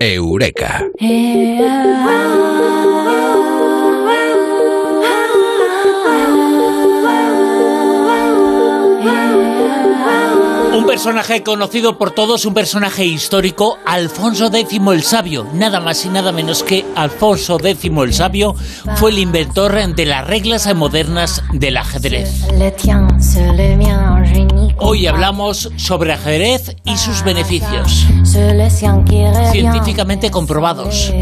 Eureka. Un personaje conocido por todos, un personaje histórico, Alfonso X el Sabio. Nada más y nada menos que Alfonso X el Sabio fue el inventor de las reglas modernas del ajedrez. Hoy hablamos sobre ajedrez y sus beneficios, científicamente comprobados.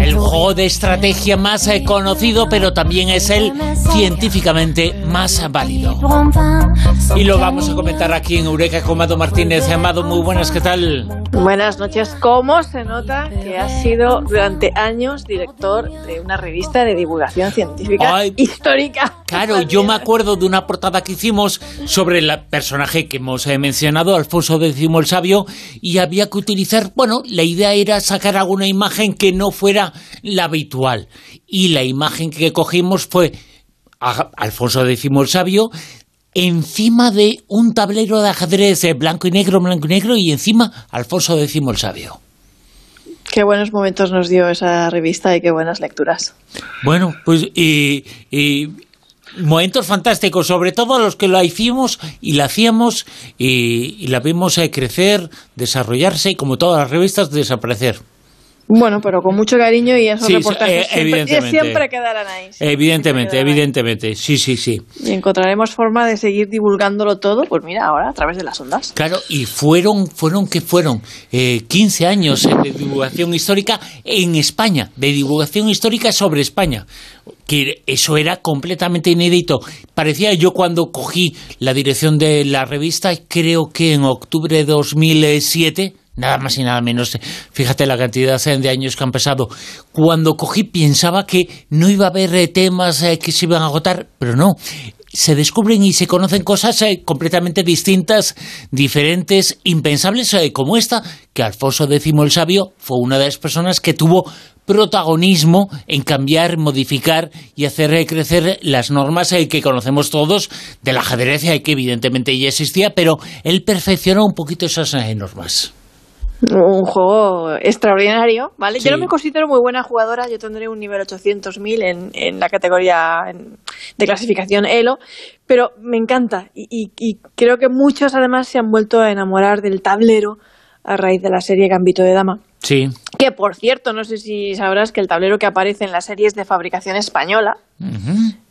El juego de estrategia más eh, conocido, pero también es el científicamente más válido. Y lo vamos a comentar aquí en Eureka con Amado Martínez. Amado, muy buenas, ¿qué tal? Buenas noches. ¿Cómo se nota que has sido durante años director de una revista de divulgación científica histórica? Claro, yo me acuerdo de una portada que hicimos sobre el personaje que hemos eh, mencionado, Alfonso X el Sabio, y había que utilizar, bueno, la idea era sacar alguna imagen que no fuera la habitual. Y la imagen que cogimos fue Alfonso X el Sabio encima de un tablero de ajedrez blanco y negro, blanco y negro, y encima Alfonso X el Sabio. Qué buenos momentos nos dio esa revista y qué buenas lecturas. Bueno, pues y, momentos fantásticos, sobre todo los que la hicimos y la hacíamos y, la vimos eh, crecer, desarrollarse y como todas las revistas desaparecer. Bueno, pero con mucho cariño y esos reportajes siempre, quedarán ahí. evidentemente, evidentemente, sí, sí, sí. Y encontraremos forma de seguir divulgándolo todo, pues mira, ahora a través de las ondas. Claro, y fueron, fueron que fueron? Eh, 15 años de divulgación histórica en España, de divulgación histórica sobre España que eso era completamente inédito. Parecía yo cuando cogí la dirección de la revista, creo que en octubre de 2007, nada más y nada menos. Fíjate la cantidad de años que han pasado. Cuando cogí pensaba que no iba a haber eh, temas eh, que se iban a agotar, pero no. Se descubren y se conocen cosas eh, completamente distintas, diferentes, impensables, como esta, que Alfonso X el Sabio fue una de las personas que tuvo protagonismo en cambiar, modificar y hacer crecer las normas que conocemos todos del ajedrez, que evidentemente ya existía, pero él perfeccionó un poquito esas normas un juego extraordinario, ¿vale? Yo no me considero muy buena jugadora, yo tendré un nivel 800.000 en, en la categoría de clasificación ELO, pero me encanta y, y, creo que muchos además se han vuelto a enamorar del tablero a raíz de la serie Gambito de Dama. Sí. Que por cierto, no sé si sabrás que el tablero que aparece en la serie es de fabricación española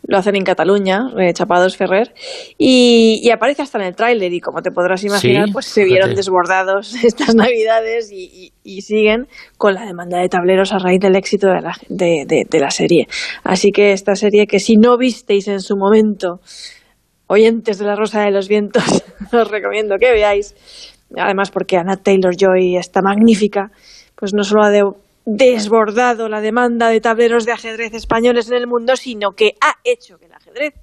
lo hacen en Cataluña, eh, Chapados Ferrer, y, aparece hasta en el tráiler y como te podrás imaginar, pues se vieron desbordados estas navidades y, siguen con la demanda de tableros a raíz del éxito de la, de, la serie. Así que esta serie que si no visteis en su momento, oyentes de la Rosa de los Vientos, os recomiendo que veáis, además porque Anna Taylor-Joy está magnífica, pues no solo ha de desbordado la demanda de tableros de ajedrez españoles en el mundo, sino que ha hecho que el ajedrez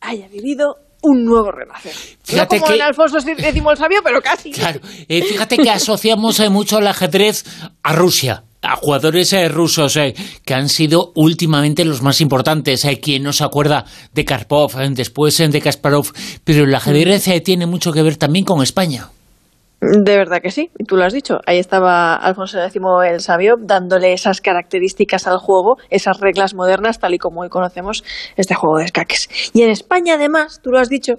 haya vivido un nuevo renacer. Fíjate no como que, Alfonso X el Sabio, pero casi. Claro, eh, fíjate que asociamos eh, mucho el ajedrez a Rusia a jugadores eh, rusos que han sido últimamente los más importantes. Hay quien no se acuerda de Karpov, después de Kasparov, pero el ajedrez tiene mucho que ver también con España. De verdad que sí, tú lo has dicho. Ahí estaba Alfonso X el Sabio dándole esas características al juego, esas reglas modernas, tal y como hoy conocemos este juego de escaques. Y en España, además, tú lo has dicho,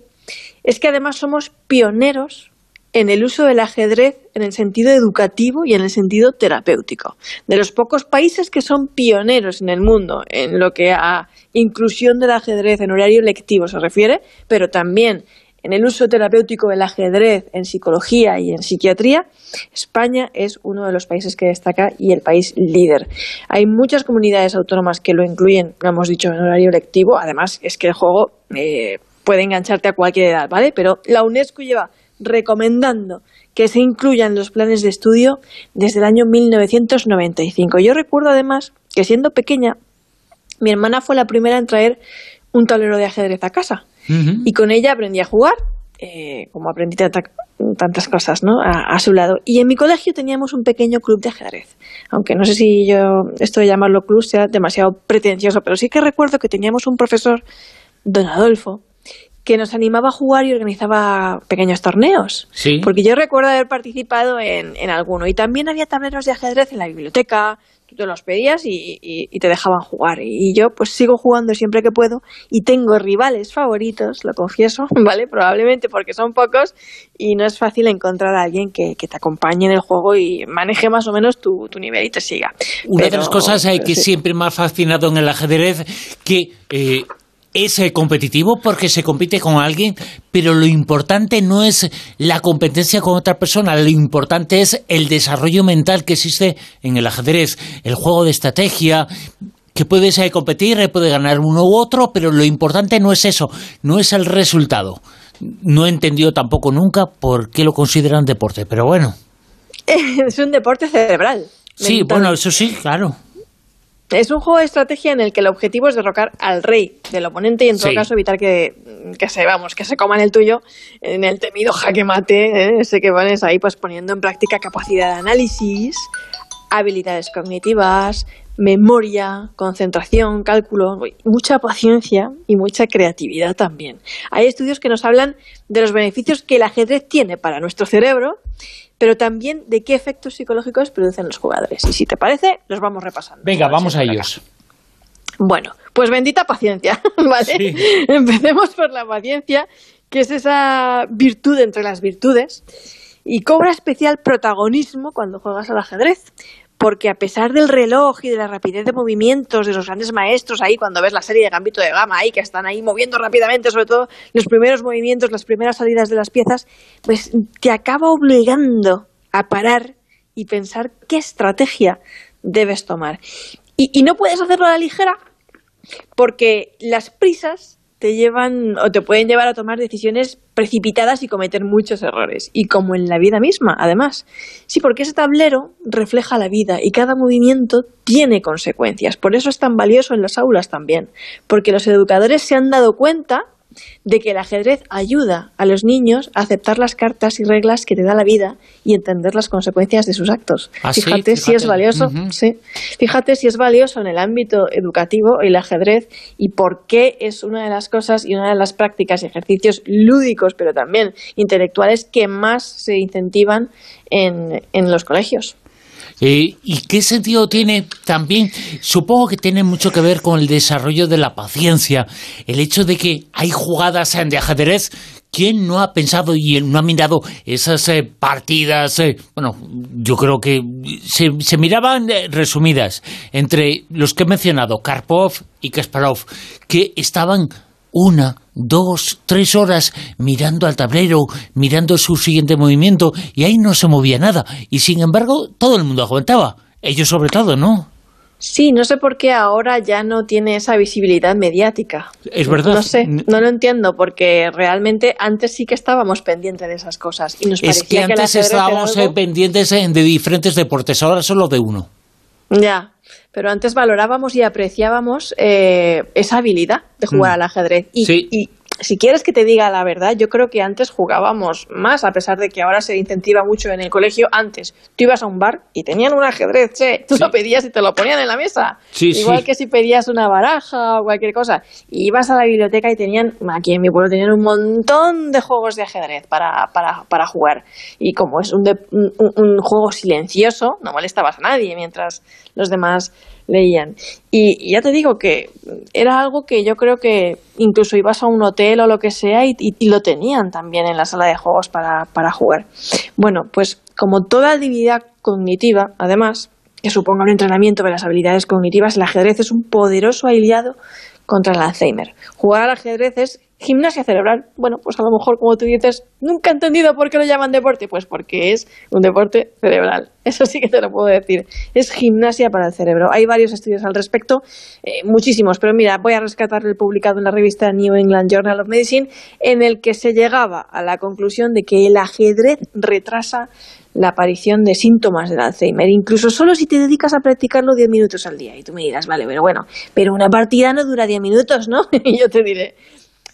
es que además somos pioneros en el uso del ajedrez en el sentido educativo y en el sentido terapéutico. De los pocos países que son pioneros en el mundo en lo que a inclusión del ajedrez en horario lectivo se refiere, pero también en el uso terapéutico del ajedrez en psicología y en psiquiatría, España es uno de los países que destaca y el país líder. Hay muchas comunidades autónomas que lo incluyen, lo hemos dicho, en horario lectivo. Además, es que el juego eh, puede engancharte a cualquier edad, ¿vale? Pero la UNESCO lleva recomendando que se incluya en los planes de estudio desde el año 1995. Yo recuerdo además que siendo pequeña, mi hermana fue la primera en traer un tablero de ajedrez a casa y con ella aprendí a jugar, eh, como aprendí tantas cosas ¿no? A, su lado. Y en mi colegio teníamos un pequeño club de ajedrez, aunque no sé si yo esto de llamarlo club sea demasiado pretencioso, pero sí que recuerdo que teníamos un profesor, don Adolfo, que nos animaba a jugar y organizaba pequeños torneos. Sí. Porque yo recuerdo haber participado en, en alguno. Y también había tableros de ajedrez en la biblioteca, tú te los pedías y, y- y te dejaban jugar. Y yo pues sigo jugando siempre que puedo y tengo rivales favoritos, lo confieso, ¿vale? Probablemente porque son pocos y no es fácil encontrar a alguien que, que te acompañe en el juego y maneje más o menos tu, tu nivel y te siga. Una de las cosas eh, que sí. siempre me ha fascinado en el ajedrez, que eh, es eh, competitivo porque se compite con alguien, pero lo importante no es la competencia con otra persona, lo importante es el desarrollo mental que existe en el ajedrez, el juego de estrategia, que puedes eh, competir, eh, puede ganar uno u otro, pero lo importante no es eso, no es el resultado. No he entendido tampoco nunca por qué lo consideran deporte, pero bueno. es un deporte cerebral. Sí, bueno, eso sí, claro. Es un juego de estrategia en el que el objetivo es derrocar al rey del oponente y en todo Sí. caso evitar que, que se vamos, que se coman el tuyo en el temido jaque mate, ¿eh? ese que pones ahí pues poniendo en práctica capacidad de análisis, habilidades cognitivas, memoria, concentración, cálculo, mucha paciencia y mucha creatividad también. Hay estudios que nos hablan de los beneficios que el ajedrez tiene para nuestro cerebro, pero también de qué efectos psicológicos producen los jugadores. Y si te parece, los vamos repasando. Venga, vamos a ellos. Bueno, pues bendita paciencia, ¿vale? Sí. Empecemos por la paciencia, que es esa virtud entre las virtudes, y cobra especial protagonismo cuando juegas al ajedrez, porque a pesar del reloj y de la rapidez de movimientos de los grandes maestros ahí, cuando ves la serie de Gambito de Gama ahí, que están ahí moviendo rápidamente, sobre todo los primeros movimientos, las primeras salidas de las piezas, pues te acaba obligando a parar y pensar qué estrategia debes tomar. Y, y no puedes hacerlo a la ligera porque las prisas te llevan o te pueden llevar a tomar decisiones precipitadas y cometer muchos errores. Y como en la vida misma, además. Sí, porque ese tablero refleja la vida y cada movimiento tiene consecuencias. Por eso es tan valioso en las aulas también. Porque los educadores se han dado cuenta de que el ajedrez ayuda a los niños a aceptar las cartas y reglas que te da la vida y entender las consecuencias de sus actos. Ah, sí, fíjate, si es valioso, sí. Fíjate si es valioso en el ámbito educativo el ajedrez y por qué es una de las cosas y una de las prácticas y ejercicios lúdicos, pero también intelectuales que más se incentivan en, en los colegios. Eh, ¿Y qué sentido tiene también? Supongo que tiene mucho que ver con el desarrollo de la paciencia, el hecho de que hay jugadas de ajedrez. ¿Quién no ha pensado y no ha mirado esas eh, partidas? eh, bueno, yo creo que se, se miraban eh, resumidas entre los que he mencionado, Karpov y Kasparov, que estaban una, dos, tres horas mirando al tablero, mirando su siguiente movimiento, y ahí no se movía nada. Y sin embargo, todo el mundo aguantaba. Ellos sobre todo, ¿no? Sí, no sé por qué ahora ya no tiene esa visibilidad mediática. Es verdad. No sé, no lo entiendo, porque realmente antes sí que estábamos pendientes de esas cosas. Y nos Es parecía que antes estábamos algo- eh, pendientes eh, de diferentes deportes, ahora solo de uno. Ya, pero antes valorábamos y apreciábamos eh, esa habilidad de jugar Mm. al ajedrez. Y, Sí. y si quieres que te diga la verdad, yo creo que antes jugábamos más, a pesar de que ahora se incentiva mucho en el colegio. Antes, tú ibas a un bar y tenían un ajedrez, che, tú Sí. lo pedías y te lo ponían en la mesa. Sí, Igual sí. que si pedías una baraja o cualquier cosa. Y ibas a la biblioteca y tenían, aquí en mi pueblo tenían un montón de juegos de ajedrez para, para, para jugar. Y como es un, de- un, un- un juego silencioso, no molestabas a nadie mientras los demás leían. Y, ya te digo que era algo que yo creo que incluso ibas a un hotel o lo que sea y, y- lo tenían también en la sala de juegos para, para jugar. Bueno, pues como toda habilidad cognitiva, además, que suponga un entrenamiento de las habilidades cognitivas, el ajedrez es un poderoso aliado contra el Alzheimer. Jugar al ajedrez es gimnasia cerebral. Bueno, pues a lo mejor, como tú dices, nunca he entendido por qué lo llaman deporte. Pues porque es un deporte cerebral. Eso sí que te lo puedo decir. Es gimnasia para el cerebro. Hay varios estudios al respecto, eh, muchísimos, pero mira, voy a rescatar el publicado en la revista New England Journal of Medicine, en el que se llegaba a la conclusión de que el ajedrez retrasa la aparición de síntomas del Alzheimer, incluso solo si te dedicas a practicarlo 10 minutos al día. Y tú me dirás, vale, pero bueno, pero una partida no dura 10 minutos, ¿no? Y yo te diré,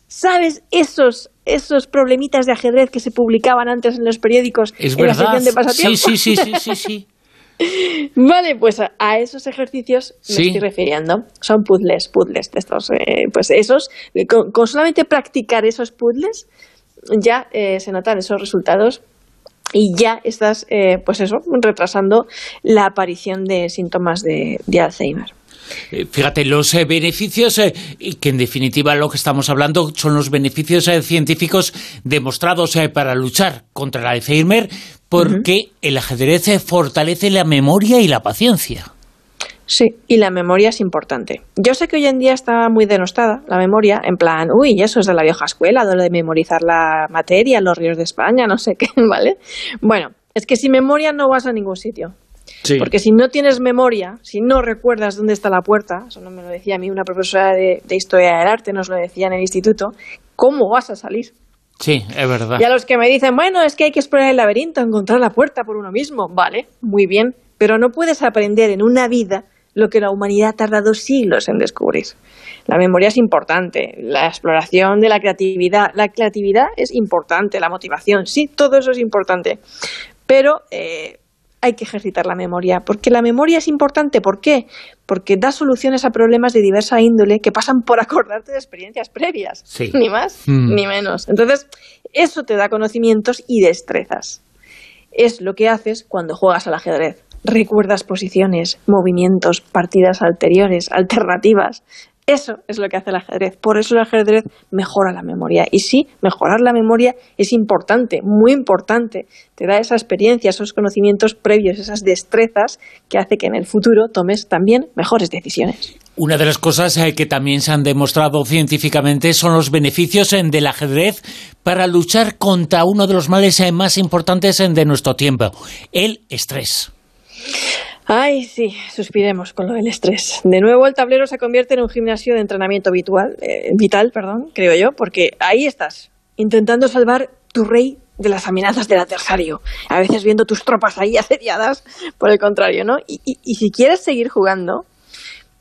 ¿sabes esos, esos problemitas de ajedrez que se publicaban antes en los periódicos Es en la verdad. sección de Sí, sí, sí, sí, sí, sí. Vale, pues a, esos ejercicios me estoy refiriendo. Son puzzles, puzzles de estos. Eh, pues esos, con, solamente practicar esos puzzles, ya eh, se notan esos resultados y ya estás, eh, pues eso, retrasando la aparición de síntomas de, Alzheimer. Fíjate, los beneficios, que en definitiva lo que estamos hablando son los beneficios científicos demostrados para luchar contra el Alzheimer, porque el ajedrez fortalece la memoria y la paciencia. Sí, y la memoria es importante. Yo sé que hoy en día está muy denostada la memoria, en plan, uy, eso es de la vieja escuela, de lo de memorizar la materia, los ríos de España, no sé qué, ¿vale? Bueno, es que sin memoria no vas a ningún sitio. Porque si no tienes memoria, si no recuerdas dónde está la puerta, eso no me lo decía a mí una profesora de, de Historia del Arte, nos lo decía en el instituto, ¿cómo vas a salir? Sí, es verdad. Y a los que me dicen, bueno, es que hay que explorar el laberinto, encontrar la puerta por uno mismo. Vale, muy bien, pero no puedes aprender en una vida lo que la humanidad ha tardado siglos en descubrir. La memoria es importante, la exploración de la creatividad, la creatividad es importante, la motivación, sí, todo eso es importante. Pero eh, hay que ejercitar la memoria, porque la memoria es importante. ¿Por qué? Porque da soluciones a problemas de diversa índole que pasan por acordarte de experiencias previas. Ni más mm. ni menos. Entonces, eso te da conocimientos y destrezas. Es lo que haces cuando juegas al ajedrez. Recuerdas posiciones, movimientos, partidas anteriores, alternativas. Eso es lo que hace el ajedrez. Por eso el ajedrez mejora la memoria. Y sí, mejorar la memoria es importante, muy importante. Te da esa experiencia, esos conocimientos previos, esas destrezas que hace que en el futuro tomes también mejores decisiones. Una de las cosas eh, que también se han demostrado científicamente son los beneficios eh, del ajedrez para luchar contra uno de los males eh, más importantes de nuestro tiempo, el estrés. Ay, sí, suspiremos con lo del estrés. De nuevo el tablero se convierte en un gimnasio de entrenamiento habitual, eh, vital, perdón, creo yo, porque ahí estás, intentando salvar tu rey de las amenazas del adversario. A veces viendo tus tropas ahí asediadas, por el contrario, ¿no? Y, y si quieres seguir jugando,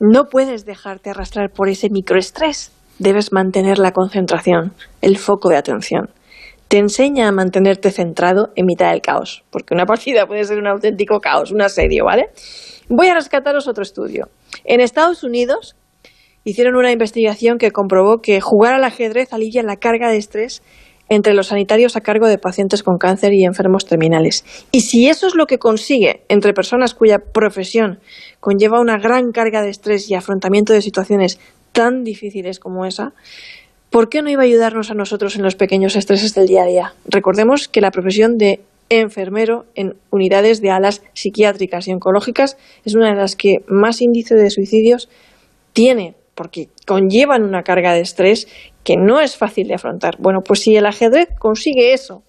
no puedes dejarte arrastrar por ese microestrés. Debes mantener la concentración, el foco de atención te enseña a mantenerte centrado en mitad del caos, porque una partida puede ser un auténtico caos, un asedio, ¿vale? Voy a rescataros otro estudio. En Estados Unidos hicieron una investigación que comprobó que jugar al ajedrez alivia la carga de estrés entre los sanitarios a cargo de pacientes con cáncer y enfermos terminales. Y si eso es lo que consigue entre personas cuya profesión conlleva una gran carga de estrés y afrontamiento de situaciones tan difíciles como esa, ¿por qué no iba a ayudarnos a nosotros en los pequeños estreses del día a día? Recordemos que la profesión de enfermero en unidades de alas psiquiátricas y oncológicas es una de las que más índice de suicidios tiene, porque conllevan una carga de estrés que no es fácil de afrontar. Bueno, pues si el ajedrez consigue eso,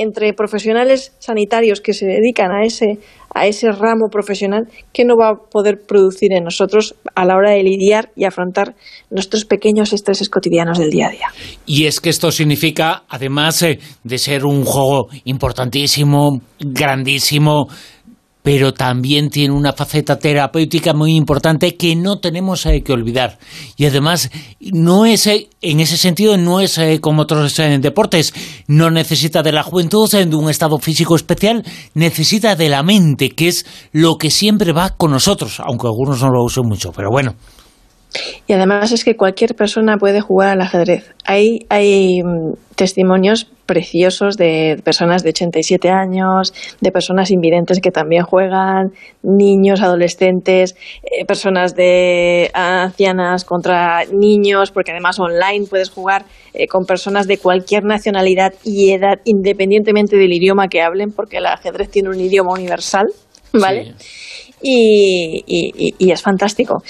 entre profesionales sanitarios que se dedican a ese, a ese ramo profesional, ¿qué no va a poder producir en nosotros a la hora de lidiar y afrontar nuestros pequeños estreses cotidianos del día a día? Y es que esto significa, además eh, de ser un juego importantísimo, grandísimo, pero también tiene una faceta terapéutica muy importante que no tenemos eh, que olvidar. Y además, no es, eh, en ese sentido, no es eh, como otros deportes. No necesita de la juventud, de un estado físico especial, necesita de la mente, que es lo que siempre va con nosotros, aunque algunos no lo usen mucho, pero bueno. Y además es que cualquier persona puede jugar al ajedrez. Hay, hay mm, testimonios preciosos de personas de 87 años, de personas invidentes que también juegan, niños, adolescentes, eh, personas de ancianas contra niños, porque además online puedes jugar eh, con personas de cualquier nacionalidad y edad, independientemente del idioma que hablen, porque el ajedrez tiene un idioma universal, ¿vale? Y, y, es fantástico.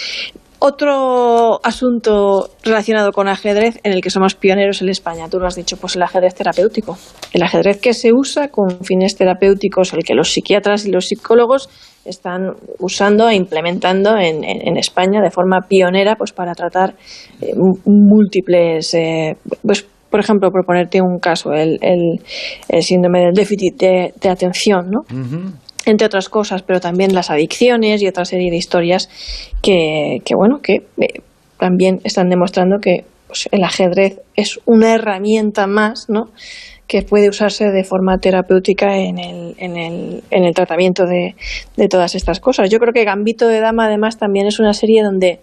Otro asunto relacionado con ajedrez en el que somos pioneros en España, tú lo has dicho, pues el ajedrez terapéutico. El ajedrez que se usa con fines terapéuticos, el que los psiquiatras y los psicólogos están usando e implementando en, España de forma pionera pues para tratar eh, múltiples, eh, pues por ejemplo, por ponerte un caso, el, el, síndrome del déficit de, atención, ¿no? Entre otras cosas, pero también las adicciones y otra serie de historias que, que bueno, que eh, también están demostrando que pues, el ajedrez es una herramienta más, ¿no? que puede usarse de forma terapéutica en el, en el, en el tratamiento de, de todas estas cosas. Yo creo que Gambito de Dama además también es una serie donde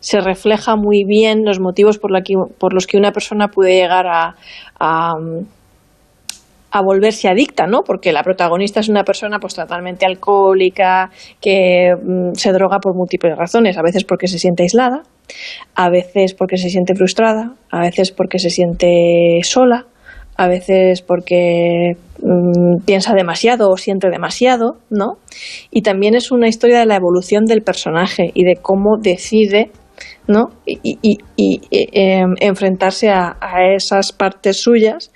se refleja muy bien los motivos por, la que, por los que una persona puede llegar a, a, a, volverse adicta, ¿no? Porque la protagonista es una persona pues totalmente alcohólica, que mm, se droga por múltiples razones, a veces porque se siente aislada, a veces porque se siente frustrada, a veces porque se siente sola, a veces porque mmm, piensa demasiado o siente demasiado, ¿no? Y también es una historia de la evolución del personaje y de cómo decide ¿no? y, eh, enfrentarse a, a, esas partes suyas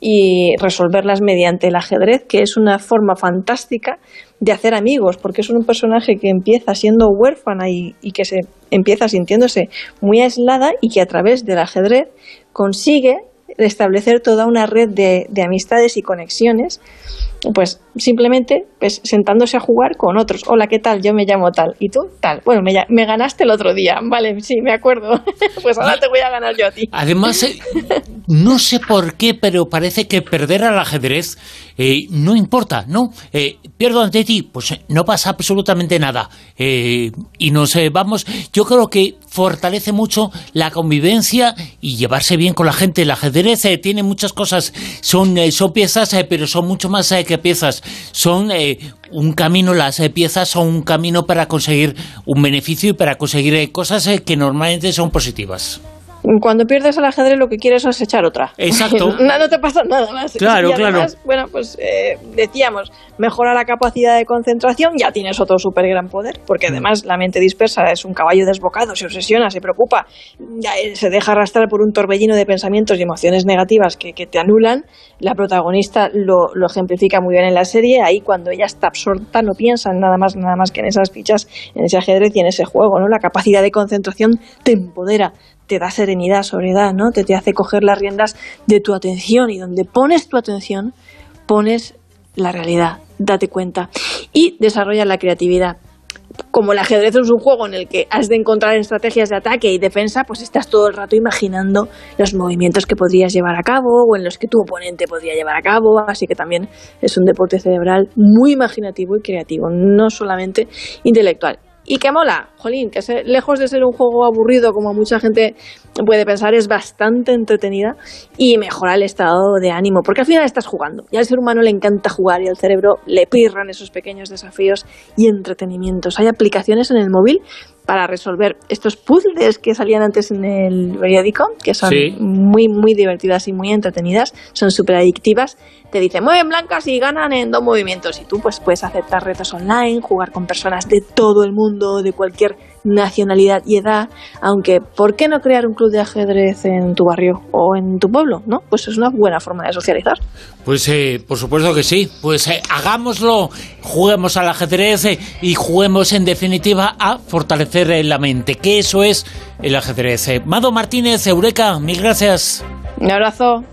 y resolverlas mediante el ajedrez, que es una forma fantástica de hacer amigos, porque es un personaje que empieza siendo huérfana y, y que se empieza sintiéndose muy aislada y que a través del ajedrez consigue establecer toda una red de, de, amistades y conexiones, pues simplemente pues, sentándose a jugar con otros. Hola, ¿qué tal? Yo me llamo tal. ¿Y tú? Tal. Bueno, me, ganaste el otro día. Vale, sí, me acuerdo. pues ahora te voy a ganar yo a ti. Además, eh, no sé por qué, pero parece que perder al ajedrez eh, no importa, ¿no? Eh, pierdo ante ti, pues no pasa absolutamente nada. Eh, y nos vamos, yo creo que fortalece mucho la convivencia y llevarse bien con la gente. El ajedrez tiene muchas cosas, son, son piezas, pero son mucho más que piezas. Son un camino, las piezas son un camino para conseguir un beneficio y para conseguir cosas que normalmente son positivas. Cuando pierdes el ajedrez lo que quieres es echar otra. Exacto. no, no, te pasa nada más. Claro, y además, claro. Bueno, pues eh, decíamos, mejora la capacidad de concentración, ya tienes otro súper gran poder, porque además la mente dispersa es un caballo desbocado, se obsesiona, se preocupa, se deja arrastrar por un torbellino de pensamientos y emociones negativas que, que te anulan. La protagonista lo, lo, ejemplifica muy bien en la serie, ahí cuando ella está absorta no piensa en nada más, nada más que en esas fichas, en ese ajedrez y en ese juego, ¿no? La capacidad de concentración te empodera, te da serenidad, sobriedad, ¿no? Te, te hace coger las riendas de tu atención y donde pones tu atención, pones la realidad, date cuenta. Y desarrolla la creatividad. Como el ajedrez es un juego en el que has de encontrar estrategias de ataque y defensa, pues estás todo el rato imaginando los movimientos que podrías llevar a cabo o en los que tu oponente podría llevar a cabo. Así que también es un deporte cerebral muy imaginativo y creativo, no solamente intelectual y que mola, jolín, que se, lejos de ser un juego aburrido como mucha gente puede pensar, es bastante entretenida y mejora el estado de ánimo, porque al final estás jugando y al ser humano le encanta jugar y al cerebro le pirran esos pequeños desafíos y entretenimientos. Hay aplicaciones en el móvil para resolver estos puzzles que salían antes en el periódico, que son Sí. muy, muy divertidas y muy entretenidas, son súper adictivas. Te dicen, mueven blancas y ganan en dos movimientos. Y tú pues puedes aceptar retos online, jugar con personas de todo el mundo, de cualquier nacionalidad y edad, aunque ¿por qué no crear un club de ajedrez en tu barrio o en tu pueblo? ¿no? Pues es una buena forma de socializar. Pues eh, por supuesto que sí, pues eh, hagámoslo, juguemos al ajedrez eh, y juguemos en definitiva a fortalecer eh, la mente, que eso es el ajedrez. Mado Martínez, Eureka, mil gracias. Un abrazo.